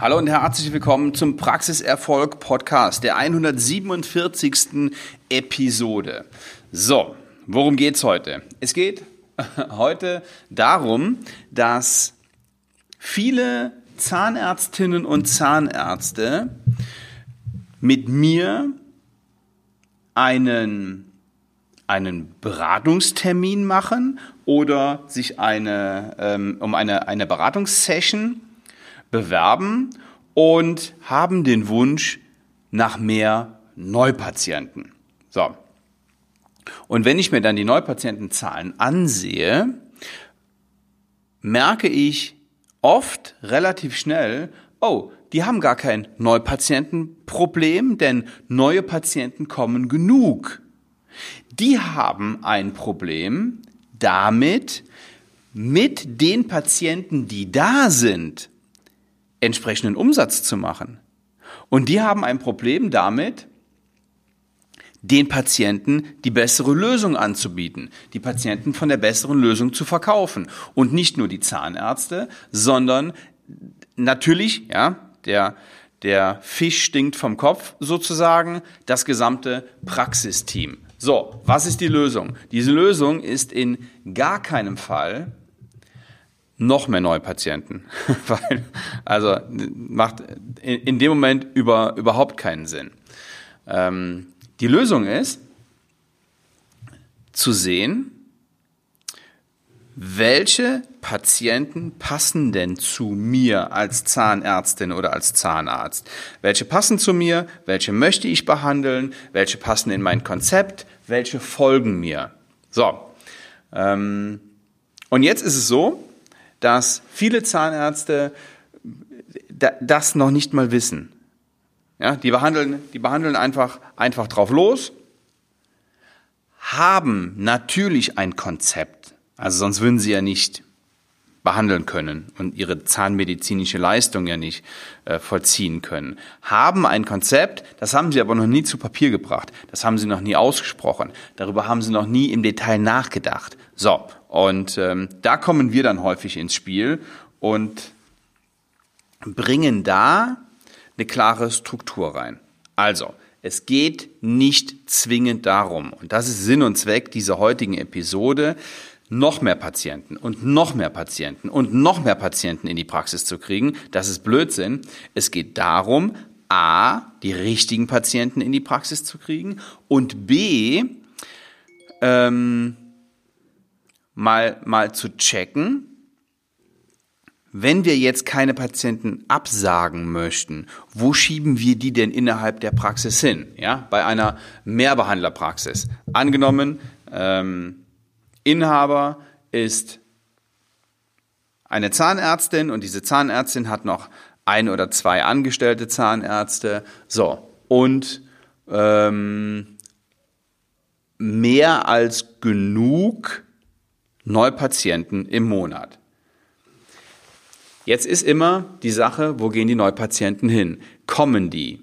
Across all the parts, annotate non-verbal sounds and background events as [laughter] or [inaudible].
Hallo und herzlich willkommen zum Praxiserfolg Podcast, der 147. Episode. So, worum geht's heute? Es geht [laughs] heute darum, dass viele Zahnärztinnen und Zahnärzte mit mir einen, einen Beratungstermin machen oder sich eine, ähm, um eine, eine Beratungssession bewerben und haben den Wunsch nach mehr Neupatienten. So. Und wenn ich mir dann die Neupatientenzahlen ansehe, merke ich oft relativ schnell, oh, die haben gar kein Neupatientenproblem, denn neue Patienten kommen genug. Die haben ein Problem damit, mit den Patienten, die da sind, entsprechenden Umsatz zu machen. Und die haben ein Problem damit, den Patienten die bessere Lösung anzubieten, die Patienten von der besseren Lösung zu verkaufen. Und nicht nur die Zahnärzte, sondern natürlich, ja, der, der Fisch stinkt vom Kopf sozusagen, das gesamte Praxisteam. So, was ist die Lösung? Diese Lösung ist in gar keinem Fall noch mehr Neupatienten. [laughs] Weil, also macht in, in, dem Moment über, überhaupt keinen Sinn. Ähm, die Lösung ist zu sehen, welche Patienten passen denn zu mir als Zahnärztin oder als Zahnarzt? Welche passen zu mir? Welche möchte ich behandeln? Welche passen in mein Konzept? Welche folgen mir? So. Ähm, und jetzt ist es so, dass viele Zahnärzte das noch nicht mal wissen. Ja, die behandeln, die behandeln einfach, einfach drauf los, haben natürlich ein Konzept. Also sonst würden sie ja nicht behandeln können und ihre zahnmedizinische Leistung ja nicht äh, vollziehen können. Haben ein Konzept, das haben sie aber noch nie zu Papier gebracht. Das haben sie noch nie ausgesprochen. Darüber haben sie noch nie im Detail nachgedacht. So, und ähm, da kommen wir dann häufig ins Spiel und bringen da eine klare Struktur rein. Also, es geht nicht zwingend darum, und das ist Sinn und Zweck dieser heutigen Episode, noch mehr Patienten und noch mehr Patienten und noch mehr Patienten in die Praxis zu kriegen. Das ist Blödsinn. Es geht darum, a, die richtigen Patienten in die Praxis zu kriegen und b, ähm, mal, mal zu checken, wenn wir jetzt keine Patienten absagen möchten, wo schieben wir die denn innerhalb der Praxis hin? Ja, bei einer Mehrbehandlerpraxis. Angenommen, ähm, Inhaber ist eine Zahnärztin und diese Zahnärztin hat noch ein oder zwei angestellte Zahnärzte. So, und ähm, mehr als genug Neupatienten im Monat. Jetzt ist immer die Sache, wo gehen die Neupatienten hin? Kommen die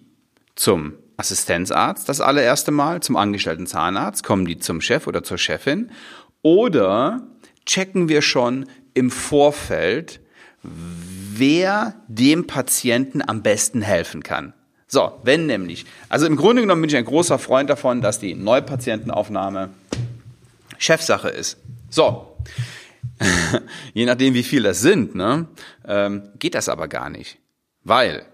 zum Assistenzarzt das allererste Mal, zum angestellten Zahnarzt? Kommen die zum Chef oder zur Chefin? Oder checken wir schon im Vorfeld, wer dem Patienten am besten helfen kann? So, wenn nämlich. Also im Grunde genommen bin ich ein großer Freund davon, dass die Neupatientenaufnahme Chefsache ist. So, [laughs] je nachdem, wie viel das sind, ne, ähm, geht das aber gar nicht. Weil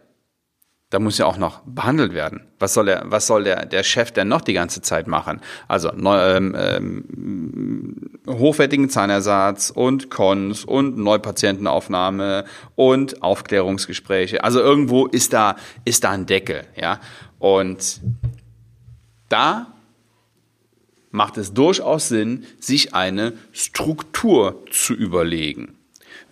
da muss ja auch noch behandelt werden. Was soll der, was soll der, der Chef denn noch die ganze Zeit machen? Also neu, ähm, ähm, hochwertigen Zahnersatz und Cons und Neupatientenaufnahme und Aufklärungsgespräche. Also irgendwo ist da, ist da ein Deckel, ja. Und da macht es durchaus Sinn, sich eine Struktur zu überlegen.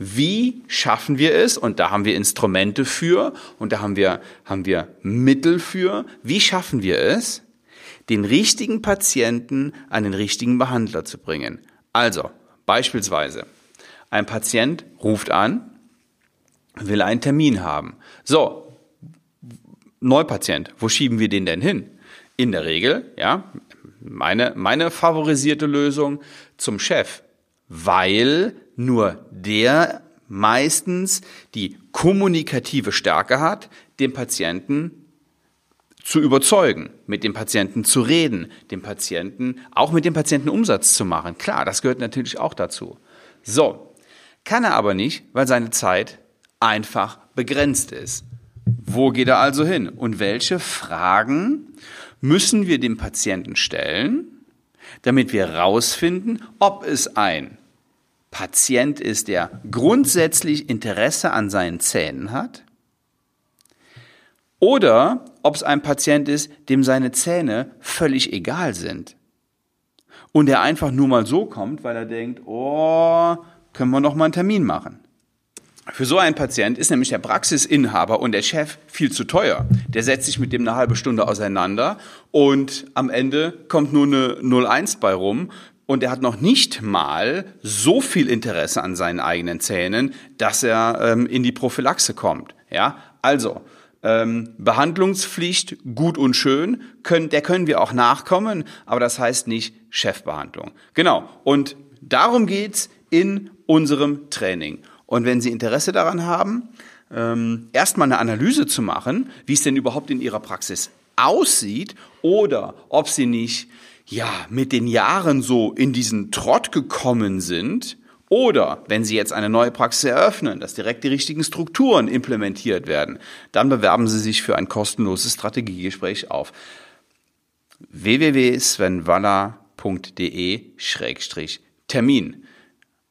Wie schaffen wir es? Und da haben wir Instrumente für und da haben wir, haben wir Mittel für. Wie schaffen wir es, den richtigen Patienten an den richtigen Behandler zu bringen? Also, beispielsweise, ein Patient ruft an, will einen Termin haben. So, Neupatient, wo schieben wir den denn hin? In der Regel, ja, meine, meine favorisierte Lösung zum Chef, weil nur der meistens die kommunikative Stärke hat, den Patienten zu überzeugen, mit dem Patienten zu reden, dem Patienten, auch mit dem Patienten Umsatz zu machen. Klar, das gehört natürlich auch dazu. So, kann er aber nicht, weil seine Zeit einfach begrenzt ist. Wo geht er also hin? Und welche Fragen müssen wir dem Patienten stellen, damit wir herausfinden, ob es ein Patient ist, der grundsätzlich Interesse an seinen Zähnen hat, oder ob es ein Patient ist, dem seine Zähne völlig egal sind. Und der einfach nur mal so kommt, weil er denkt, oh, können wir noch mal einen Termin machen. Für so einen Patient ist nämlich der Praxisinhaber und der Chef viel zu teuer. Der setzt sich mit dem eine halbe Stunde auseinander und am Ende kommt nur eine 01 bei rum und er hat noch nicht mal so viel Interesse an seinen eigenen Zähnen, dass er ähm, in die Prophylaxe kommt. Ja, also ähm, Behandlungspflicht gut und schön, können, der können wir auch nachkommen, aber das heißt nicht Chefbehandlung. Genau. Und darum geht's in unserem Training. Und wenn Sie Interesse daran haben, ähm, erstmal eine Analyse zu machen, wie es denn überhaupt in Ihrer Praxis aussieht oder ob Sie nicht ja mit den Jahren so in diesen Trott gekommen sind oder wenn Sie jetzt eine neue Praxis eröffnen, dass direkt die richtigen Strukturen implementiert werden, dann bewerben Sie sich für ein kostenloses Strategiegespräch auf www.svenwalla.de-termin.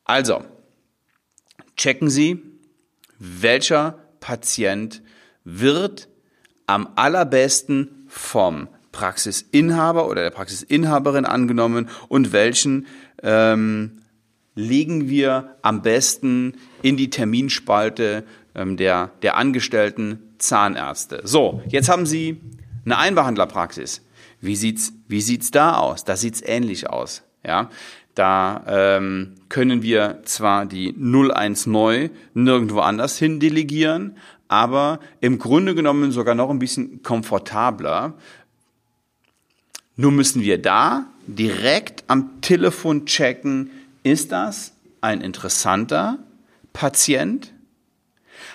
Also, checken Sie, welcher Patient wird am allerbesten vom Praxisinhaber oder der Praxisinhaberin angenommen und welchen ähm, legen wir am besten in die Terminspalte ähm, der, der angestellten Zahnärzte. So, jetzt haben Sie eine Einbehandlerpraxis. Wie sieht's, wie sieht's da aus? Da sieht's ähnlich aus. Ja, da ähm, können wir zwar die 01 neu nirgendwo anders hin delegieren, aber im Grunde genommen sogar noch ein bisschen komfortabler. Nur müssen wir da direkt am Telefon checken, ist das ein interessanter Patient?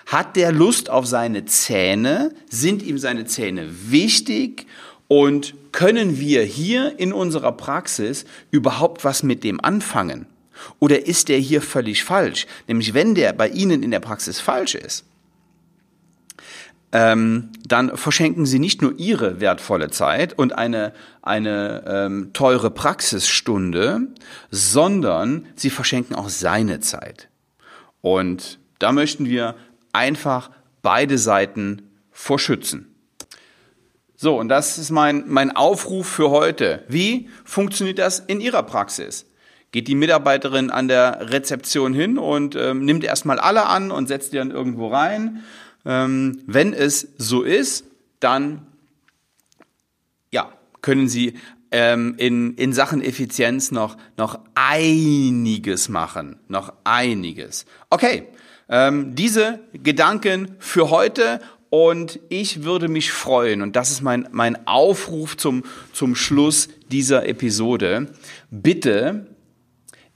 Hat der Lust auf seine Zähne? Sind ihm seine Zähne wichtig? Und können wir hier in unserer Praxis überhaupt was mit dem anfangen? Oder ist der hier völlig falsch? Nämlich wenn der bei Ihnen in der Praxis falsch ist, ähm, dann verschenken Sie nicht nur Ihre wertvolle Zeit und eine, eine ähm, teure Praxisstunde, sondern Sie verschenken auch seine Zeit. Und da möchten wir einfach beide Seiten vorschützen. So, und das ist mein, mein Aufruf für heute. Wie funktioniert das in Ihrer Praxis? Geht die Mitarbeiterin an der Rezeption hin und ähm, nimmt erstmal alle an und setzt die dann irgendwo rein? Ähm, wenn es so ist, dann ja, können Sie ähm, in, in Sachen Effizienz noch, noch einiges machen. Noch einiges. Okay, ähm, diese Gedanken für heute und ich würde mich freuen, und das ist mein, mein Aufruf zum, zum Schluss dieser Episode, bitte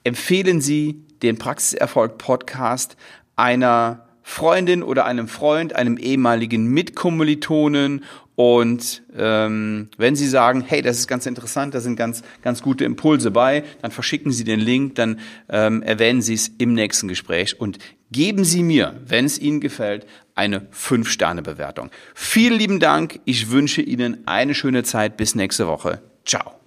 empfehlen Sie den Praxiserfolg Podcast einer Freundin oder einem Freund, einem ehemaligen Mitkommilitonen und ähm, wenn Sie sagen, hey, das ist ganz interessant, da sind ganz, ganz gute Impulse bei, dann verschicken Sie den Link, dann ähm, erwähnen Sie es im nächsten Gespräch und geben Sie mir, wenn es Ihnen gefällt, eine 5-Sterne-Bewertung. Vielen lieben Dank. Ich wünsche Ihnen eine schöne Zeit. Bis nächste Woche. Ciao.